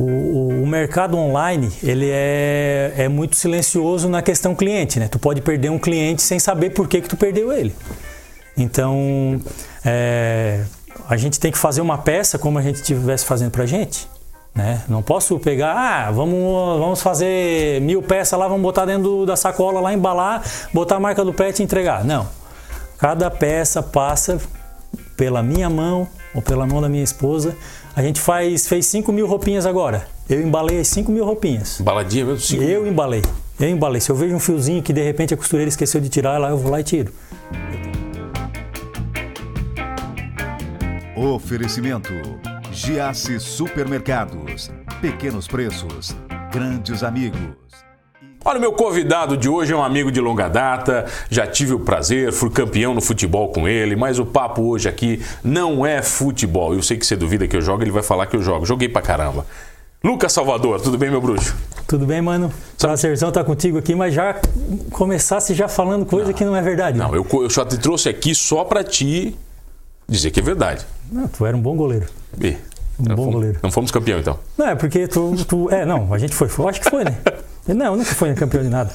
o, o, mercado online ele é, é muito silencioso na questão cliente, né? Tu pode perder um cliente sem saber por que, que tu perdeu ele. Então, é, a gente tem que fazer uma peça como a gente estivesse fazendo para a gente. Né? Não posso pegar, ah, vamos, vamos fazer mil peças lá, vamos botar dentro da sacola lá, embalar, botar a marca do pet e entregar. Não. Cada peça passa pela minha mão ou pela mão da minha esposa. A gente faz, fez 5 mil roupinhas agora. Eu embalei as 5 mil roupinhas. Embaladinha mesmo? Cinco eu embalei. Eu embalei. Se eu vejo um fiozinho que de repente a costureira esqueceu de tirar, lá eu vou lá e tiro. Oferecimento: Giasse Supermercados. Pequenos preços, grandes amigos. Olha, meu convidado de hoje é um amigo de longa data, já tive o prazer, fui campeão no futebol com ele, mas o papo hoje aqui não é futebol. Eu sei que você duvida que eu jogo, ele vai falar que eu jogo. Joguei pra caramba. Lucas Salvador, tudo bem, meu bruxo? Tudo bem, mano? Prazerzão estar contigo aqui, mas já começasse já falando coisa não, que não é verdade. Não, né? eu, eu só te trouxe aqui só pra te dizer que é verdade. Não, tu era um bom goleiro. E, um bom goleiro. Não fomos campeão, então? Não, é porque tu, tu. É, não, a gente foi. Eu acho que foi, né? Não, nunca foi campeão de nada.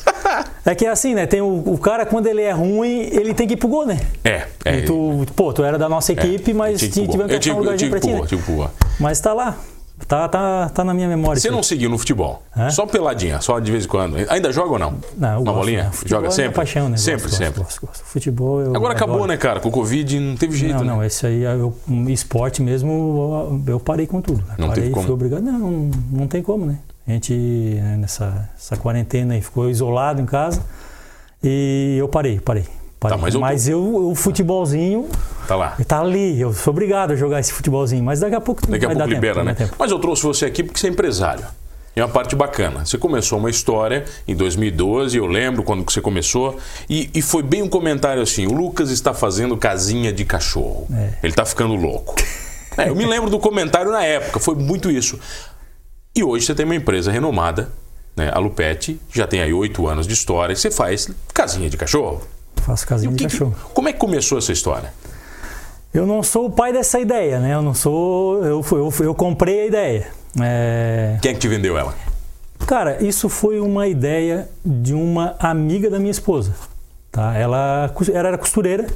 É que é assim, né? Tem o, o, cara, quando ele é ruim, ele tem que ir pro gol, né? É. é e tu, pô, tu era da nossa é, equipe, é, mas tivemos que achar um lugarzinho pra ti. Né? Mas tá lá. Tá, tá, tá na minha memória. Você não seguiu no futebol? É? Só peladinha, só de vez em quando. Ainda joga ou não? Não, Uma bolinha? Né? Joga sempre? É paixão, né? Sempre, gosto, sempre. Gosto, gosto, Futebol eu Agora acabou, adoro. né, cara? Com o Covid não teve jeito, Não, né? não, esse aí, eu, esporte mesmo, eu parei com tudo. Não parei, teve como? fui obrigado. Não, não, não tem como, né? A gente, né, nessa essa quarentena aí, ficou isolado em casa e eu parei, parei. Tá, mas eu, mas eu, o futebolzinho Tá lá. Tá ali, eu sou obrigado a jogar esse futebolzinho, mas daqui a pouco Daqui a pouco libera, tempo, né? tempo. Mas eu trouxe você aqui porque você é empresário. E uma parte bacana. Você começou uma história em 2012, eu lembro quando você começou, e, e foi bem um comentário assim: o Lucas está fazendo casinha de cachorro. É. Ele está ficando louco. É, eu me lembro do comentário na época, foi muito isso. E hoje você tem uma empresa renomada, né, a Lupete, já tem aí oito anos de história, e você faz casinha de cachorro. Faço casinha de que que- cachorro. como é que começou essa história? Eu não sou o pai dessa ideia, né? Eu não sou. Eu, eu, eu comprei a ideia. É, Quem é que te vendeu ela? Cara, isso foi uma ideia de uma amiga da minha esposa. Tá? Ela, ela era costureira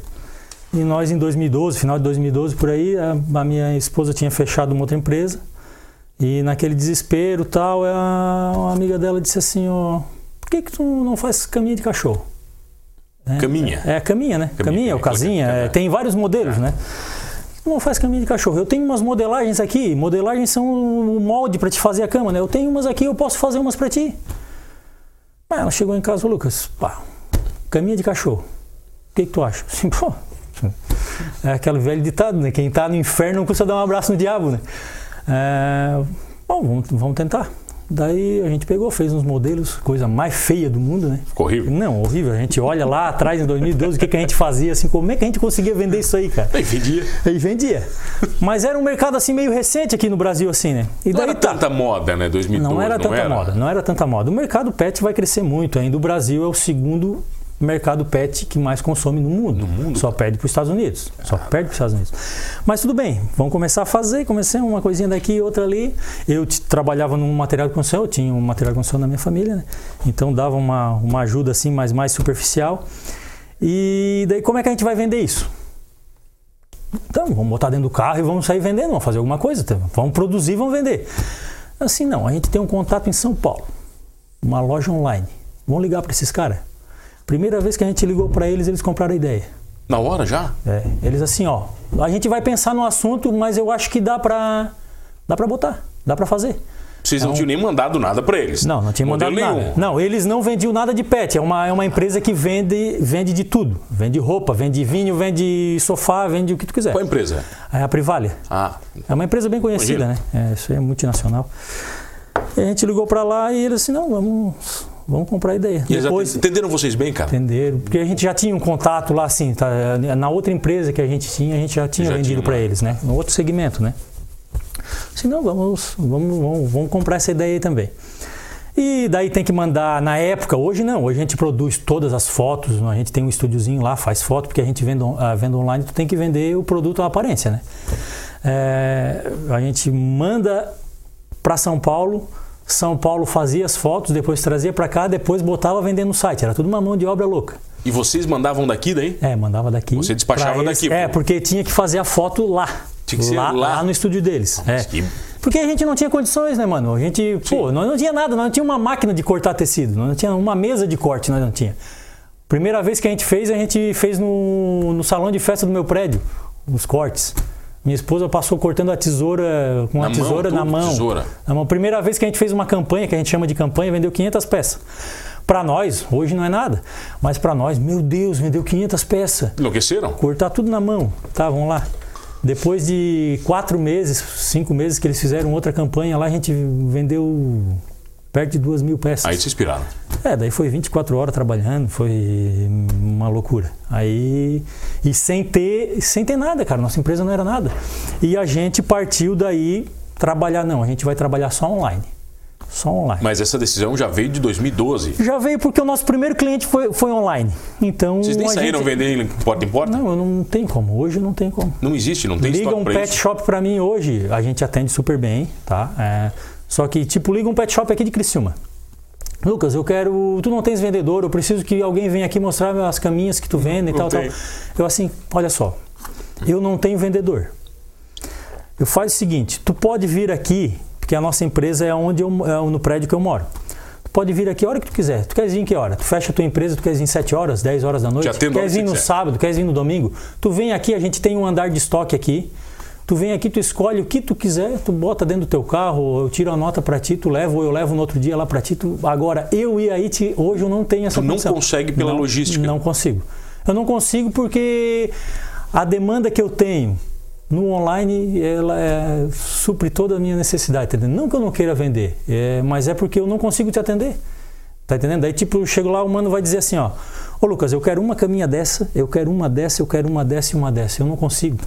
e nós em 2012, final de 2012 por aí, a, a minha esposa tinha fechado uma outra empresa e naquele desespero tal, a, uma amiga dela disse assim, ó, por que que tu não faz caminha de cachorro? É, Caminha. É, caminha, né? Caminha, Caminha, ou caminha, casinha, caminha. é, tem vários modelos, né? Não faz caminho de cachorro. Eu tenho umas modelagens aqui. Modelagens são o molde para te fazer a cama, né? Eu tenho umas aqui, eu posso fazer umas para ti. Ah, ela chegou em casa, Lucas, pá, caminha de cachorro. O que, que tu acha? Assim, pô, é aquele velho ditado, né? Quem tá no inferno não custa dar um abraço no diabo, né? É, bom, vamos, vamos tentar. Daí a gente pegou, fez uns modelos, coisa mais feia do mundo, né? Ficou horrível? Não, horrível. A gente olha lá atrás, em 2012, o que, que a gente fazia, assim, como é que a gente conseguia vender isso aí, cara? Aí vendia. E vendia. Mas era um mercado assim meio recente aqui no Brasil, assim, né? E Não daí era tá. tanta moda, né? 2012, Não era tanta moda, não era tanta moda. O mercado pet vai crescer muito ainda. O Brasil é o segundo mercado pet que mais consome no mundo. No mundo? Só perde para os Estados Unidos. Só perde para os Estados Unidos. Mas tudo bem, vamos começar a fazer. Comecei uma coisinha daqui, outra ali. Eu trabalhava num material de construção, eu tinha um material de construção na minha família, né? Então dava uma, uma ajuda assim, mas mais superficial. E daí como é que a gente vai vender isso? Então, vamos botar dentro do carro e vamos sair vendendo, vamos fazer alguma coisa, tá? vamos produzir, vamos vender. Assim não, a gente tem um contato em São Paulo, uma loja online. Vamos ligar para esses caras. Primeira vez que a gente ligou para eles, eles compraram a ideia. Na hora já? É, eles assim, ó, a gente vai pensar no assunto, mas eu acho que dá para dá para botar, dá para fazer. Vocês não, tinham nem mandado nada pra eles. Não, não tinha mandado Modelo nada. nenhum. Não, eles não vendiam nada de pet. É uma, é uma empresa que vende, vende de tudo. Vende roupa, vende vinho, vende sofá, vende o que tu quiser. Qual a empresa? É a Privalia. Ah, É uma empresa bem conhecida, Imagina. né? É, isso aí é multinacional. E a gente ligou para lá e eles assim, não, vamos, vamos comprar a ideia. e Depois entenderam vocês bem, cara? entenderam, porque a gente já tinha um contato lá assim, tá? na outra empresa que a gente tinha, a gente já tinha Já vendido para uma- eles, né? No outro segmento, né? Assim, não, vamos, vamos, vamos, vamos comprar essa ideia aí também. E daí tem que mandar, na época, hoje não, hoje a gente produz todas as fotos, a gente tem um estúdiozinho lá, faz foto, porque a gente vende, on- ah, vende online, tu tem que vender o produto à aparência, né? É, a gente manda para São Paulo. São Paulo fazia as fotos, depois trazia para cá, depois botava vendendo no site. Era tudo uma mão de obra louca. E vocês mandavam daqui daí? É, mandava daqui. Você despachava eles. daqui, É, pô. porque tinha que fazer a foto lá. Tinha que ser lá? no estúdio deles. é. que- Porque a gente não tinha condições, né, mano? A gente, pô, nós não tinha nada, nós não tinha uma máquina de cortar tecido, nós não tinha uma mesa de corte, nós não tinha. Primeira vez que a gente fez, a gente fez no, no salão de festa do meu prédio, os cortes. Minha esposa passou cortando a tesoura com Na a mão, tesoura na tudo, mão. tesoura. Na mão. Primeira vez que a gente fez uma campanha, que a gente chama de campanha, vendeu 500 peças. Para nós, hoje não é nada, mas para nós, meu Deus, vendeu 500 peças. Enlouqueceram? Cortar tudo na mão. Tá, vamos lá. Depois de quatro meses, cinco meses que eles fizeram outra campanha lá, a gente vendeu perto de duas mil peças. Aí se inspiraram. É, daí foi 24 horas trabalhando, foi uma loucura. Aí e sem ter, sem ter nada, cara, nossa empresa não era nada. E a gente partiu daí trabalhar não, a gente vai trabalhar só online. Só online. Mas essa decisão já veio de 2012. Já veio porque o nosso primeiro cliente foi, foi online. Então Vocês nem saíram gente... vendendo porta em porta? Não, eu não tem como. Hoje não tem como. Não existe, não tem Liga um pet isso. shop pra mim hoje, a gente atende super bem, tá? É, só que, tipo, liga um pet shop aqui de Criciúma. Lucas, eu quero. Tu não tens vendedor, eu preciso que alguém venha aqui mostrar as caminhas que tu vende e tal, tal. Eu assim, olha só, eu não tenho vendedor. Eu faço o seguinte, tu pode vir aqui, porque a nossa empresa é onde eu, é no prédio que eu moro. Tu pode vir aqui a hora que tu quiser. Tu queres vir em que hora? Tu fecha a tua empresa, tu queres vir 7 horas, 10 horas da noite? Queres que vir no quiser. sábado, queres vir no domingo? Tu vem aqui, a gente tem um andar de estoque aqui. Tu vem aqui, tu escolhe o que tu quiser, tu bota dentro do teu carro, eu tiro a nota pra ti, tu leva ou eu levo no outro dia lá pra ti. Tu... Agora, eu ir aí, te... hoje eu não tenho essa Tu não condição. consegue pela Não, logística. Não consigo. Eu não consigo porque a demanda que eu tenho no online, ela é, supre toda a minha necessidade, tá entendendo? Não que eu não queira vender, é, mas é porque eu não consigo te atender. Tá entendendo? Daí, tipo, eu chego lá, o mano vai dizer assim, ó, ô Lucas, eu quero uma caminha dessa, eu quero uma dessa, eu quero uma dessa e uma dessa. Eu não consigo.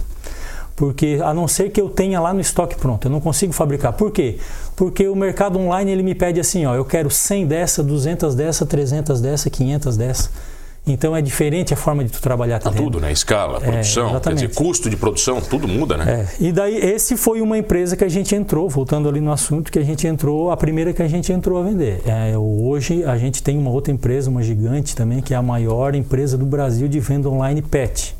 Porque a não ser que eu tenha lá no estoque pronto, eu não consigo fabricar. Por quê? Porque o mercado online ele me pede assim, ó, eu quero 100 dessa, 200 dessa, 300 dessa, 500 dessa. Então é diferente a forma de tu trabalhar Tá tudo, né? Escala, produção, quer exatamente. dizer, custo de produção, tudo muda, né? É, e daí esse foi uma empresa que a gente entrou, voltando ali no assunto, que a gente entrou, a primeira que a gente entrou a vender. É, hoje a gente tem uma outra empresa, uma gigante também, que é a maior empresa do Brasil de venda online pet.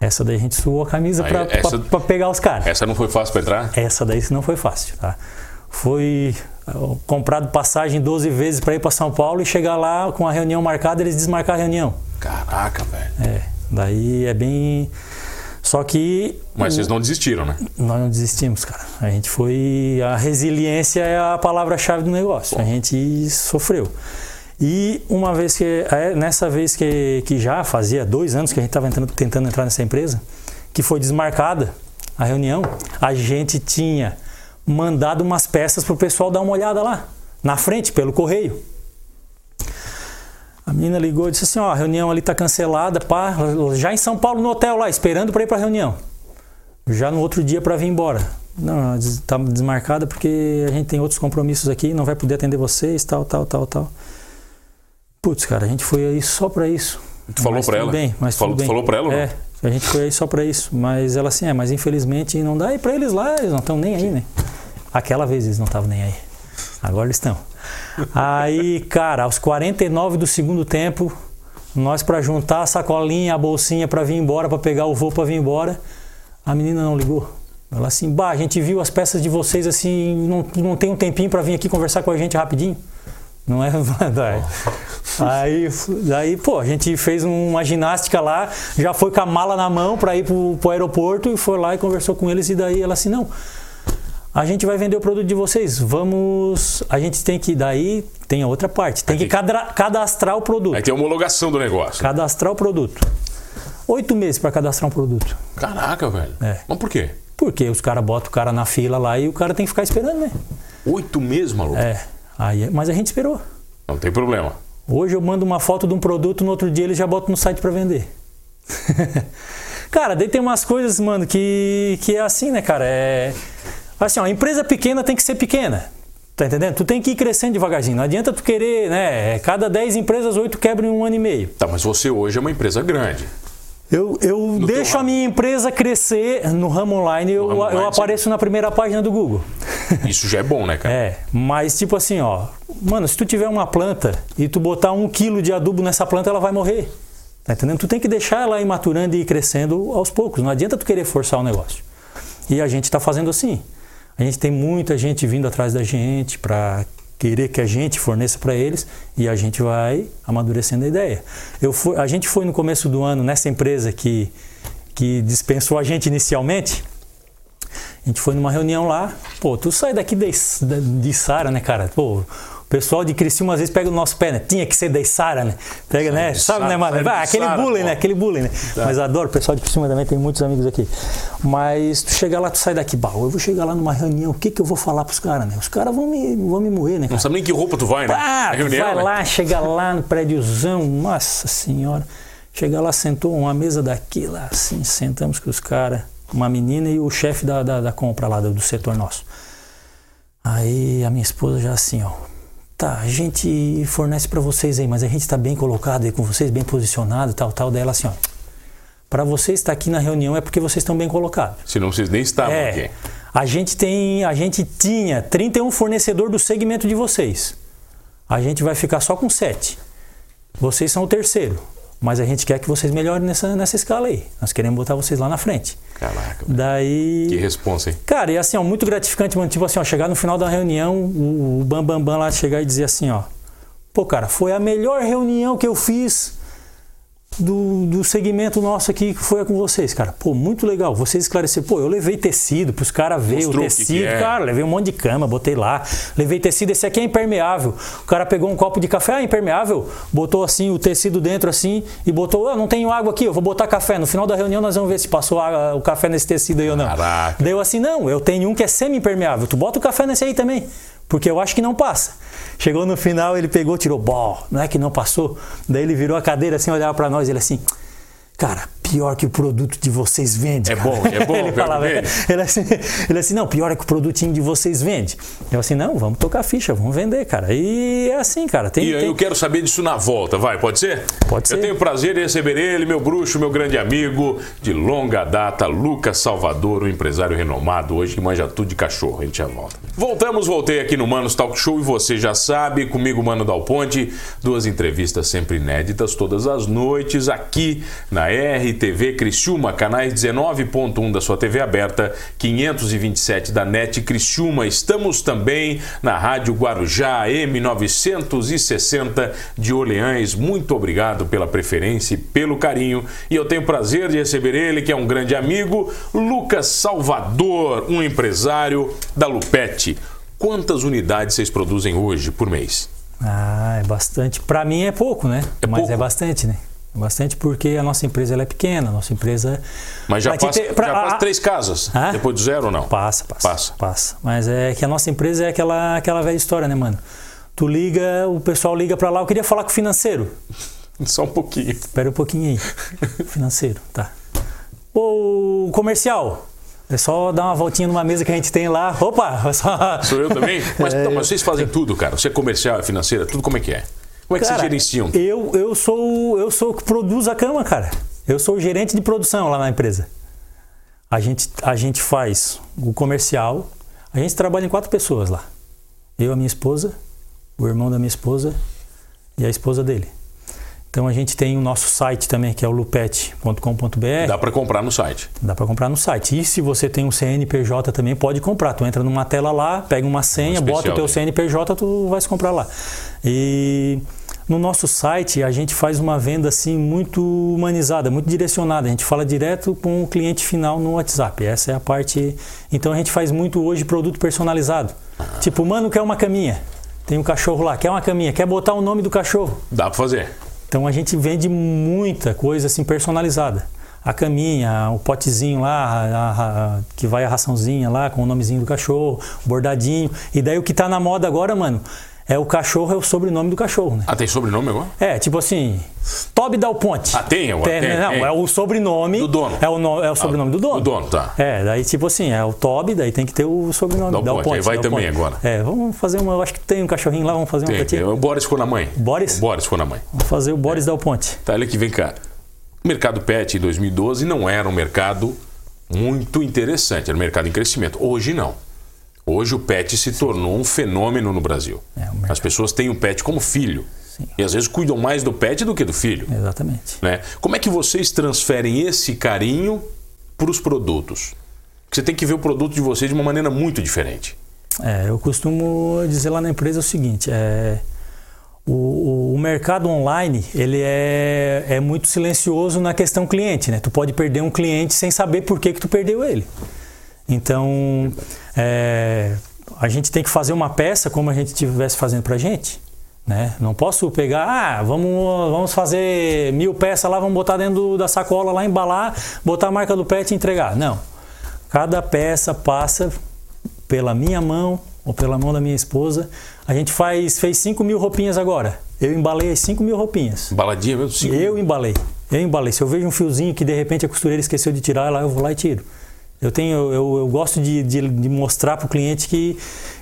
Essa daí a gente suou a camisa para pegar os caras. Essa não foi fácil pra entrar? Essa daí não foi fácil, tá? Foi comprado passagem 12 vezes para ir para São Paulo e chegar lá com a reunião marcada, eles desmarcar a reunião. Caraca, velho. É, daí é bem só que Mas vocês não desistiram, né? nós não desistimos, cara. A gente foi. A resiliência é a palavra-chave do negócio. A gente sofreu. E uma vez que. é, Nessa vez que, que já fazia dois anos que a gente estava tentando entrar nessa empresa, que foi desmarcada a reunião, a gente tinha mandado umas peças pro pessoal dar uma olhada lá, na frente, pelo correio. A menina ligou e disse assim: ó, a reunião ali tá cancelada, pá, já em São Paulo no hotel lá, esperando para ir para a reunião já no outro dia para vir embora. Não, está desmarcada porque a gente tem outros compromissos aqui, não vai poder atender vocês, tal, tal, tal, tal. Putz, cara, a gente foi aí só para isso. Tu falou tudo ela? Bem, mas Falou- bem. falou pra ela? É, a gente foi aí só para isso. Mas ela assim, é, mas infelizmente não dá. E para eles lá, eles não estão nem aí, né? Aquela vez eles não estavam nem aí. Agora eles estão. Aí, cara, aos 49 do segundo tempo, nós para juntar a sacolinha, a bolsinha para vir embora, para pegar o voo para vir embora, a menina não ligou. Ela assim, bah, a gente viu as peças de vocês assim, não, não tem um tempinho para vir aqui conversar com a gente rapidinho? Não é verdade. Aí, daí, pô, a gente fez uma ginástica lá, já foi com a mala na mão para ir pro, pro aeroporto e foi lá e conversou com eles e daí ela assim, não, a gente vai vender o produto de vocês, vamos, a gente tem que, daí tem a outra parte, tem que Aí cadra- cadastrar o produto, Aí tem a homologação do negócio. cadastrar o produto. Oito meses para cadastrar um produto. Caraca, velho. É. Mas por quê? Porque os caras botam o cara na fila lá e o cara tem que ficar esperando, né? Oito meses, maluco. É. Aí, mas a gente esperou. Não tem problema. Hoje eu mando uma foto de um produto, no outro dia eles já botam no site para vender. cara, daí tem umas coisas, mano, que, que é assim, né, cara? É. Assim, ó, a empresa pequena tem que ser pequena. Tá entendendo? Tu tem que ir crescendo devagarzinho. Não adianta tu querer, né? Cada 10 empresas, 8 quebram em um ano e meio. Tá, mas você hoje é uma empresa grande. Eu, eu deixo a minha empresa crescer no ramo online, eu, ramo eu online, apareço na primeira página do Google. Isso já é bom, né, cara? É, mas tipo assim, ó, mano, se tu tiver uma planta e tu botar um quilo de adubo nessa planta, ela vai morrer. Tá entendendo? Tu tem que deixar ela ir maturando e ir crescendo aos poucos. Não adianta tu querer forçar o negócio. E a gente está fazendo assim. A gente tem muita gente vindo atrás da gente para querer que a gente forneça para eles e a gente vai amadurecendo a ideia. Eu fui, a gente foi no começo do ano nessa empresa que, que dispensou a gente inicialmente. A gente foi numa reunião lá. Pô, tu sai daqui de, de Sara, né, cara? Pô, pessoal de Criciúma às vezes pega o nosso pé, né? Tinha que ser da Sara, né? Pega, né? Sabe, né, mano? Ah, aquele bullying, né? Aquele bullying, né? Mas adoro, o pessoal de Criciúma também tem muitos amigos aqui. Mas tu chega lá, tu sai daqui, bah, eu vou chegar lá numa reunião, o que que eu vou falar pros caras, né? Os caras vão me, vão me moer, né, Não cara? sabe nem que roupa tu vai, né? Ah, reunião, vai né? lá, chega lá no prédiozão, nossa senhora. Chega lá, sentou uma mesa daqui, lá assim, sentamos com os caras, uma menina e o chefe da, da, da compra lá, do, do setor nosso. Aí a minha esposa já assim, ó. Tá, a gente fornece pra vocês aí, mas a gente tá bem colocado aí com vocês, bem posicionado, tal, tal. Daí ela assim, ó. Pra vocês estar aqui na reunião é porque vocês estão bem colocados. Senão vocês nem estavam É, aqui. a gente tem, a gente tinha 31 fornecedor do segmento de vocês. A gente vai ficar só com 7. Vocês são o terceiro, mas a gente quer que vocês melhorem nessa, nessa escala aí. Nós queremos botar vocês lá na frente. Caraca, Daí que responsa, hein? Cara, e assim, ó, muito gratificante, mano. Tipo assim, ó, chegar no final da reunião, o, o Bam Bam Bam lá chegar e dizer assim, ó. Pô, cara, foi a melhor reunião que eu fiz do, do segmento nosso aqui que foi com vocês, cara. Pô, muito legal. Vocês esclareceram. Pô, eu levei tecido pros caras verem o Mostrou o que que tecido. é. Cara, levei um monte de cama, botei lá. Levei tecido, esse aqui é impermeável. O cara pegou um copo de café, ah, impermeável. Botou assim o tecido dentro assim e botou, ah, não tenho água aqui, eu vou botar café. No final da reunião nós vamos ver se passou o café nesse tecido aí ou não. Caraca. Deu assim, não, eu tenho um que é semi-impermeável. Tu bota o café nesse aí também. Porque eu acho que não passa. Chegou no final, ele pegou, tirou, bó, não é que não passou? Daí ele virou a cadeira assim, olhava pra nós ele assim, cara, pior que o produto de vocês vende. É cara." bom, é bom, ele falava, ele assim, ele assim, não, pior é que o produtinho de vocês vende. Eu assim, não, vamos tocar ficha, vamos vender, cara. E é assim, cara. Tem, E tem- eu quero saber disso na volta, vai, pode ser? Pode Eu ser. tenho o prazer de receber ele, meu bruxo, meu grande amigo de longa data, Lucas Salvador, um empresário renomado hoje que manja tudo de cachorro. A gente já volta. Voltamos, voltei aqui no Manos Talk Show e você já sabe, comigo, Mano Dal Ponte, duas entrevistas sempre inéditas todas as noites aqui na RTV Criciúma, canais 19.1 da sua TV aberta, 527 da NET Criciúma. Estamos também na Rádio Guarujá M960 de Orleães. Muito obrigado pela preferência e pelo carinho. E eu tenho o prazer de receber ele, que é um grande amigo, Lucas Salvador, um empresário da Lupete. Quantas unidades vocês produzem hoje por mês? Ah, é bastante. Pra mim é pouco, né? É Mas pouco? é bastante, né? É bastante porque a nossa empresa ela é pequena, a nossa empresa. Mas já passa, ter- pra- já passa a- três casas depois do zero ou não? Passa, passa, Passa. passa. Mas é que a nossa empresa é aquela, aquela velha história, né, mano? Tu liga, o pessoal liga pra lá, eu queria falar com o financeiro. Só um pouquinho. Espera um pouquinho aí. financeiro, tá. O comercial. É só dar uma voltinha numa mesa que a gente tem lá. Opa! é Só... Sou eu também? Mas, não, mas vocês fazem tudo, cara. Você é comercial, é financeira, tudo como é que é? Como é que Cara, vocês gerenciam? Eu, eu sou eu sou o que produz a cama, cara. Eu sou o gerente de produção lá na empresa. A gente, a gente faz o comercial. A gente trabalha em quatro pessoas lá. Eu, a minha esposa, o irmão da minha esposa e a esposa dele. Então a gente tem o nosso site também, que é o lupet.com.br. Dá pra comprar no site. Dá para comprar no site. E se você tem um CNPJ também, pode comprar. Tu entra numa tela lá, pega uma senha, Um bota o teu? CNPJ, tu vai se comprar lá. E no nosso site a gente faz uma venda assim muito humanizada, muito direcionada. A gente fala direto com o cliente final no WhatsApp. Essa é a parte. Então a gente faz muito hoje produto personalizado. Tipo, mano, quer uma caminha? Tem um cachorro lá, quer uma caminha? Quer botar o nome do cachorro? Dá pra fazer. Então a gente vende muita coisa assim personalizada. A caminha, o potezinho lá, a- a- que vai a raçãozinha lá com o nomezinho do cachorro, bordadinho. E daí o que tá na moda agora, mano, é o cachorro, é o sobrenome do cachorro, né? Ah, tem sobrenome agora? É, tipo assim, Toby Dal Ponte. Ah, tem agora? Tem, não, tem. é o sobrenome. Do dono. É o, no- é o sobrenome do dono. Do dono, tá. É, daí tipo assim, é o Toby, daí tem que ter o sobrenome. Dal Ponte, aí vai Dal também Ponte. agora. É, vamos fazer uma, eu acho que tem um cachorrinho lá, vamos fazer uma Tem. pra ti. O Boris ficou na mãe. Boris? O Boris ficou na mãe. Vamos fazer o Boris Dal Ponte. Tá, olha aqui, vem cá. O mercado pet em 2012 não era um mercado muito interessante, era um mercado em crescimento. Hoje não. Hoje o pet se tornou um fenômeno no Brasil. É, As pessoas têm o pet como filho. E às vezes cuidam mais do pet do que do filho. Exatamente. Né? Como é que vocês transferem esse carinho para os produtos? Porque você tem que ver o produto de vocês de uma maneira muito diferente. É, eu costumo dizer lá na empresa o seguinte: é, o, o, mercado online ele é, é muito silencioso na questão cliente, né? Tu pode perder um cliente sem saber por que, que tu perdeu ele. Então, é, a gente tem que fazer uma peça como a gente estivesse fazendo para a gente. Né? Não posso pegar, ah, vamos, vamos fazer mil peças lá, vamos botar dentro da sacola lá, embalar, botar a marca do pet e entregar. Não. Cada peça passa pela minha mão ou pela mão da minha esposa. A gente faz, fez 5 mil roupinhas agora. Eu embalei as 5 mil roupinhas. Embaladinha mesmo? Cinco eu embalei. Eu embalei. Se eu vejo um fiozinho que de repente a costureira esqueceu de tirar, lá eu vou lá e tiro. Eu tenho, eu, eu gosto de, de, de mostrar para o cliente que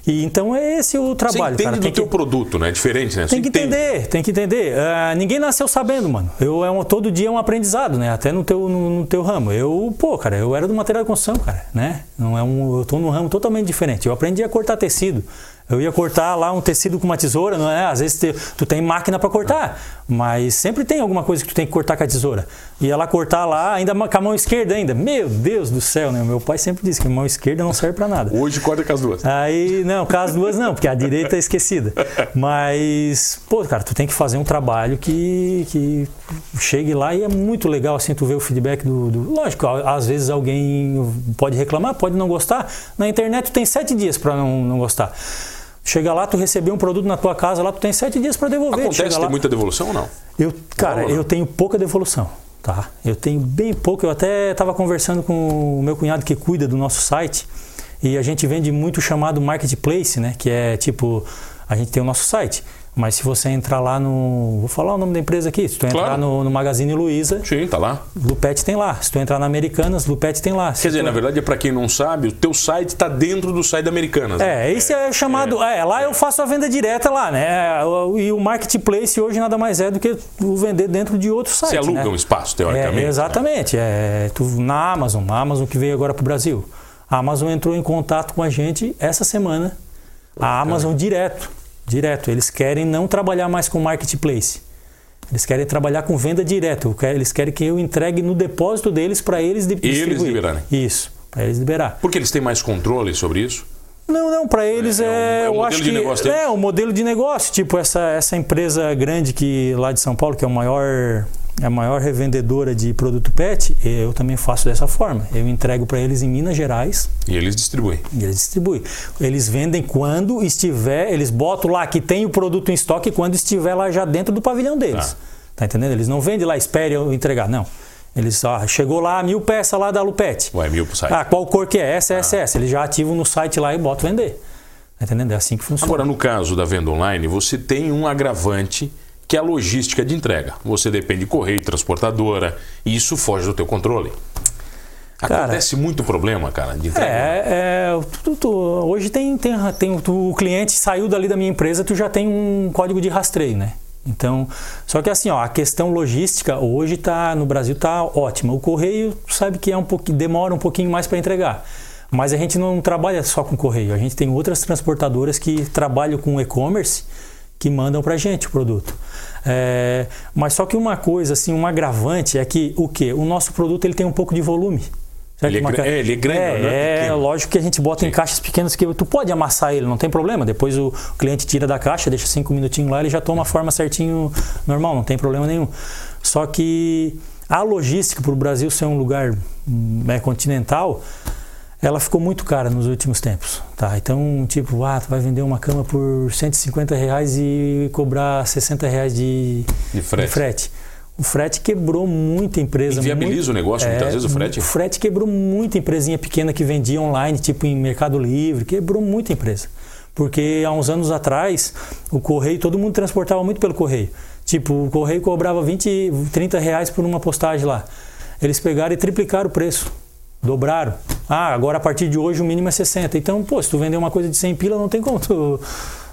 e então é esse o trabalho. Você entende cara. do tem teu que, produto, né? É diferente, né? Tem que entender, tem que entender. Uh, ninguém nasceu sabendo, mano. Eu é um, todo dia é um aprendizado, né? Até no teu, no, no, teu ramo. Eu, pô, cara, eu era do material de construção, cara, né? Não é um, eu tô num ramo totalmente diferente. Eu aprendi a cortar tecido. Eu ia cortar lá um tecido com uma tesoura, não é? Às vezes te, tu tem máquina para cortar, mas sempre tem alguma coisa que tu tem que cortar com a tesoura. Ia lá cortar lá, ainda com a mão esquerda ainda. Meu Deus do céu, né? Meu pai sempre disse que a mão esquerda não serve para nada. Hoje corta com as duas. Aí, não, com as duas não, porque a direita é esquecida. Mas, pô, cara, tu tem que fazer um trabalho que, que chegue lá e é muito legal assim tu ver o feedback do, do... lógico, às vezes alguém pode reclamar, pode não gostar. Na internet tu tem sete dias para não, não gostar. Chega lá, tu recebeu um produto na tua casa, lá tu tem sete dias para devolver. Acontece, tem lá... muita devolução ou não? Eu, cara, não, não. eu tenho pouca devolução, tá? Eu tenho bem pouco. Eu até estava conversando com o meu cunhado que cuida do nosso site e a gente vende muito chamado marketplace, né? Que é tipo, a gente tem o nosso site. Mas se você entrar lá no. Vou falar o nome da empresa aqui. Se tu entrar claro. no, no, Magazine Luiza. Sim, tá lá. Lupet tem lá. Se tu entrar na Americanas, Lupet tem lá. Se Quer dizer, tu... na verdade, é para quem não sabe, o teu site está dentro do site da Americanas. É, esse é, é chamado. É. é. lá eu faço a venda direta lá, né? E o marketplace hoje nada mais é do que o vender dentro de outro site. Você aluga né? um espaço, teoricamente. É, exatamente. Né? É, tu, na Amazon, a Amazon que veio agora para o Brasil. A Amazon entrou em contato com a gente essa semana. A Amazon direto Direto. Eles querem não trabalhar mais com marketplace. Eles querem trabalhar com venda direto. Eles querem que eu entregue no depósito deles para eles distribuir. Eles liberarem. Isso, para eles liberar. Porque eles têm mais controle sobre isso? Não, não, para eles é, é, é um, eu acho que negócio é o modelo de negócio, tipo essa essa empresa grande que lá de São Paulo, que é o maior a maior revendedora de produto pet, eu também faço dessa forma. Eu entrego para eles em Minas Gerais. E eles distribuem. E eles distribuem. Eles vendem quando estiver, eles botam lá que tem o produto em estoque quando estiver lá já dentro do pavilhão deles. Tá, tá entendendo? Eles não vendem lá, espere eu entregar. Não. Eles, ó, chegou lá mil peças lá da Lupet. Ué, mil pro site. Ah, qual cor que é? Essa, ah. essa, essa. Eles já ativam no site lá e botam vender. Tá entendendo? É assim que funciona. Agora, no caso da venda online, você tem um agravante que é a logística de entrega. Você depende de correio, transportadora, e isso foge do teu controle. Acontece cara, muito problema, cara, de entrega. É, é tu, tu, hoje tem, tem, tem tu, o cliente saiu dali da minha empresa, tu já tem um código de rastreio, né? Então, só que assim, ó, a questão logística hoje tá no Brasil tá ótima. O correio sabe que é um pouquinho, demora um pouquinho mais para entregar. Mas a gente não trabalha só com correio, a gente tem outras transportadoras que trabalham com e-commerce que mandam para gente o produto. É, mas só que uma coisa, assim, um agravante é que o que? O nosso produto ele tem um pouco de volume. Ele é, uma... é, ele é grande, é, né? É, lógico que a gente bota Sim. em caixas pequenas que tu pode amassar ele, não tem problema. Depois o cliente tira da caixa, deixa cinco minutinhos lá, ele já toma a forma certinho, normal, não tem problema nenhum. Só que a logística para o Brasil ser um lugar é, continental, ela ficou muito cara nos últimos tempos, tá? Então, tipo, ah, tu vai vender uma cama por 150 reais e cobrar 60 reais de, de, frete. de frete. O frete quebrou muita empresa. Inviabiliza muito, o negócio, muitas é, vezes o frete? O frete quebrou muita empresinha pequena que vendia online, tipo em Mercado Livre, quebrou muita empresa. Porque há uns anos atrás, o correio, todo mundo transportava muito pelo correio. Tipo, o correio cobrava 20, 30 reais por uma postagem lá. Eles pegaram e triplicaram o preço. Dobraram. Ah, agora a partir de hoje o mínimo é 60. Então, pô, se tu vender uma coisa de 100 pila, não tem como tu,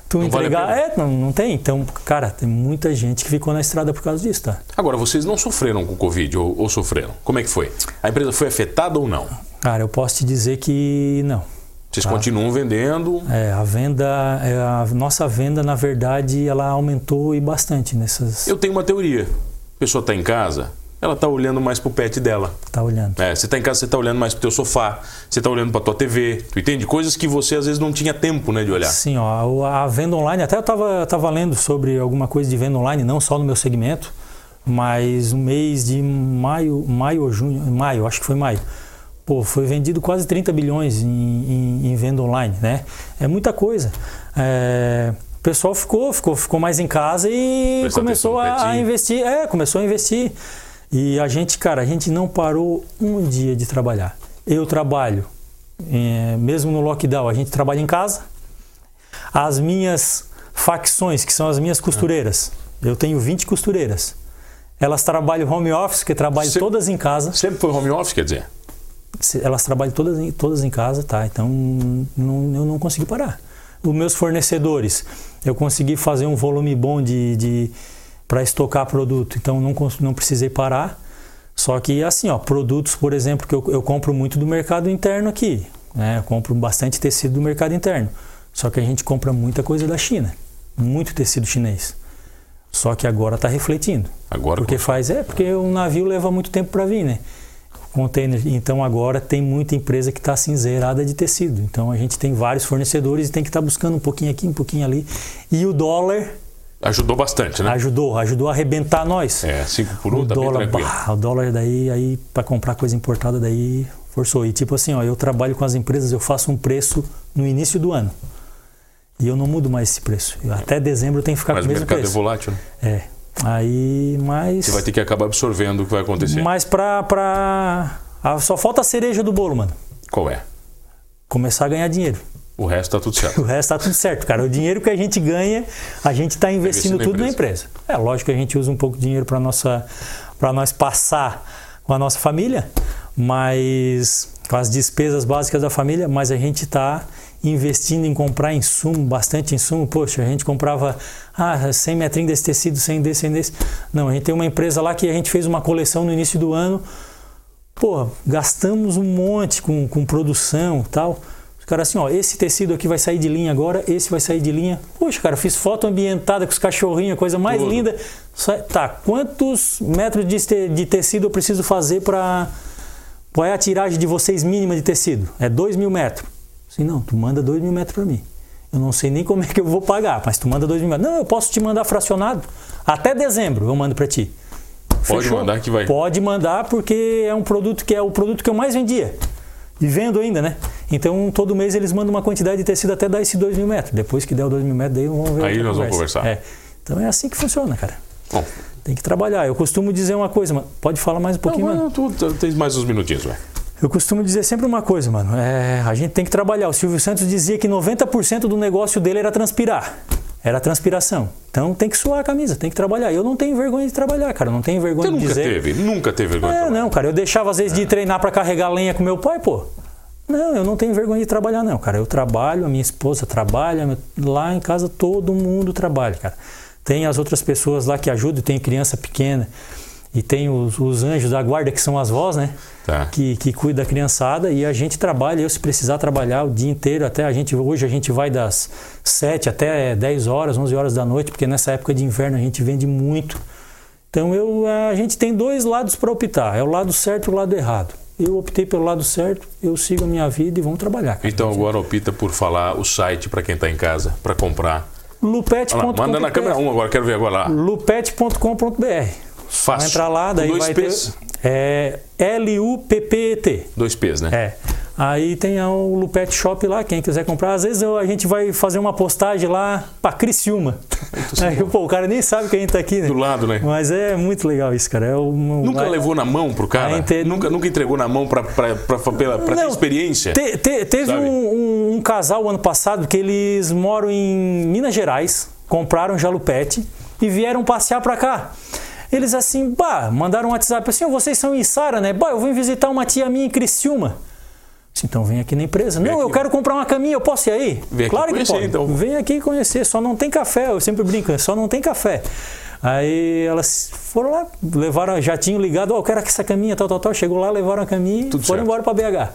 tu Não vale entregar. pena. é, não, não tem. Então, cara, tem muita gente que ficou na estrada por causa disso, tá? Agora, vocês não sofreram com o Covid ou, ou sofreram? Como é que foi? A empresa foi afetada ou não? Cara, eu posso te dizer que não. Vocês Tá. continuam vendendo? É, a venda, é, a nossa venda, na verdade, ela aumentou e bastante nessas. Eu tenho uma teoria. A pessoa está em casa, ela está olhando mais pro pet dela. Tá olhando. É, você está em casa, você está olhando mais pro teu sofá, você está olhando para tua TV, tu entende? Coisas que você às vezes não tinha tempo, né, de olhar. Sim, ó, a venda online, até eu estava tava lendo sobre alguma coisa de venda online, não só no meu segmento, mas no mês de maio, maio ou junho, maio, acho que foi maio. Pô, foi vendido quase 30 bilhões em, em- em venda online, né? É muita coisa. É, o pessoal ficou, ficou, ficou mais em casa e Prestar começou a, a investir. É, começou a investir. E a gente, cara, a gente não parou um dia de trabalhar. Eu trabalho, é, mesmo no lockdown, a gente trabalha em casa. As minhas facções, que são as minhas costureiras, eu tenho 20 costureiras. Elas trabalham home office, que trabalham Você- todas em casa. Sempre foi home office, quer dizer? Elas trabalham todas em, todas em casa, tá? Então não, eu não consegui parar. Os meus fornecedores, eu consegui fazer um volume bom de, de para estocar produto, então não, não precisei parar. Só que assim, ó, produtos, por exemplo, que eu, eu compro muito do mercado interno aqui, né? Eu compro bastante tecido do mercado interno. Só que a gente compra muita coisa da China, muito tecido chinês. Só que agora está refletindo. Agora Porque faz, é, porque o navio leva muito tempo para vir, né? Container. Então agora tem muita empresa que está assim zerada de tecido. Então a gente tem vários fornecedores e tem que estar buscando um pouquinho aqui, um pouquinho ali. E o dólar ajudou bastante, né? ajudou, ajudou a arrebentar nós. É, 5 por 1 o tá dólar, bah, o dólar daí aí para comprar coisa importada daí forçou. E tipo assim, ó, eu trabalho com as empresas, eu faço um preço no início do ano. E eu não mudo mais esse preço. Eu- Até dezembro eu tenho que ficar Mas com o o mesmo mercado preço. é volátil, né? É. Aí, mas Você vai ter que acabar absorvendo o que vai acontecer. mas pra, pra... ah, só falta a cereja do bolo, mano. Qual é? Começar a ganhar dinheiro. O resto tá tudo certo. O resto tá tudo certo, cara. O dinheiro que a gente ganha, a gente tá investindo investindo na tudo na empresa. É lógico que a gente usa um pouco de dinheiro para nossa para nós passar com a nossa família, mas com as despesas básicas da família, mas a gente tá investindo em comprar insumo, bastante insumo. Poxa, a gente comprava ah, 100 metrinhos desse tecido, 100 desse, 100 desse. Não, a gente tem uma empresa lá que a gente fez uma coleção no início do ano. Pô, gastamos um monte com, com produção e tal. Os caras assim, ó, esse tecido aqui vai sair de linha agora, esse vai sair de linha. Poxa, cara, fiz foto ambientada com os cachorrinhos, coisa mais Tudo. linda. Tá, quantos metros de tecido eu preciso fazer para. Qual é a tiragem de vocês mínima de tecido? É 2 mil metros. Assim, não, tu manda 2 mil metros para mim. Eu não sei nem como é que eu vou pagar, mas tu manda 2 mil metros. Não, eu posso te mandar fracionado. Até dezembro eu mando para ti. Pode mandar que vai. Pode mandar porque é um produto que é o produto que eu mais vendia. E vendo ainda, né? Então todo mês eles mandam uma quantidade de tecido até dar esse 2 mil metros. Depois que der o 2 mil metros, daí vamos ver. Aí nós vamos conversa. conversar. É. Então é assim que funciona, cara. Bom, Tem que trabalhar. Eu costumo dizer uma coisa, mano. Pode falar mais um pouquinho, não, mano? não, tu, tu, tem mais uns minutinhos, vai. Eu costumo dizer sempre uma coisa, mano. É, a gente tem que trabalhar. O Silvio Santos dizia que 90% do negócio dele era transpirar. Era transpiração. Então tem que suar a camisa, tem que trabalhar. Eu não tenho vergonha de trabalhar, cara. Não tenho vergonha Você de nunca dizer. teve, nunca teve vergonha de É, não, cara. Eu deixava às vezes de ir treinar para carregar lenha com meu pai, pô. Não, eu não tenho vergonha de trabalhar, não, cara. Eu trabalho, a minha esposa trabalha, lá em casa todo mundo trabalha, cara. Tem as outras pessoas lá que ajudam, tem criança pequena e tem os, os anjos da guarda, que são as vós, né? Tá. Que, que cuida da criançada e a gente trabalha, eu se precisar trabalhar o dia inteiro, até a gente, hoje a gente vai das 7 até 10 horas, 11 horas da noite, porque nessa época de inverno a gente vende muito. Então eu, a gente tem dois lados para optar, é o lado certo e o lado errado. Eu optei pelo lado certo, eu sigo a minha vida e vamos trabalhar. cara. Então agora opta por falar o site para quem tá em casa, para comprar. Lupet.com.br manda na câmera 1 agora, quero ver agora lá. Lupet.com.br Vai Fácil. entrar lá, daí dois vai P's. ter... É L-U-P-P-E-T. Dois P's, né? É. Aí tem o Lupet Shop lá, quem quiser comprar. Às vezes eu- a gente vai fazer uma postagem lá pra Criciúma. Aí, pô, o cara nem sabe que a gente tá aqui, né? Do lado, né? Mas é muito legal isso, cara. É um, Nunca vai- levou na mão pro cara? Ter- Nunca, nunca entregou na mão pra ter experiência? Te- te- teve um, um- um casal ano passado que eles moram em Minas Gerais, compraram jalupete e vieram passear pra cá. Eles assim, bah, mandaram um WhatsApp assim, "Ô, vocês são em Sara, né? Bah, eu vim visitar uma tia minha em Criciúma. Então vem aqui na empresa. Vem não, aqui. eu quero comprar uma caminha, eu posso ir aí? Vem claro que conhecer, pode. Então. Vem aqui conhecer, só não tem café, eu sempre brinco, só não tem café. Aí elas foram lá, levaram, já tinham ligado, ó, oh, eu quero essa caminha, tal, tal, tal. Chegou lá, levaram a caminha e foram certo. embora para BH.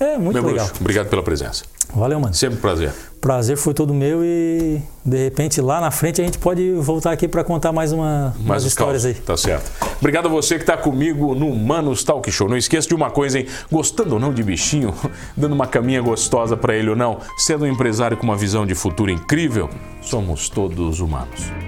É muito meu legal. Bruxo, obrigado pela presença. Valeu, mano. Sempre um prazer. Prazer foi todo meu e de repente lá na frente a gente pode voltar aqui para contar mais uma, mais umas histórias aí. Tá certo. Obrigado a você que está comigo no Manos Talk Show. Não esqueça de uma coisa, hein? Gostando ou não de bichinho, dando uma caminha gostosa para ele ou não, sendo um empresário com uma visão de futuro incrível, somos todos humanos.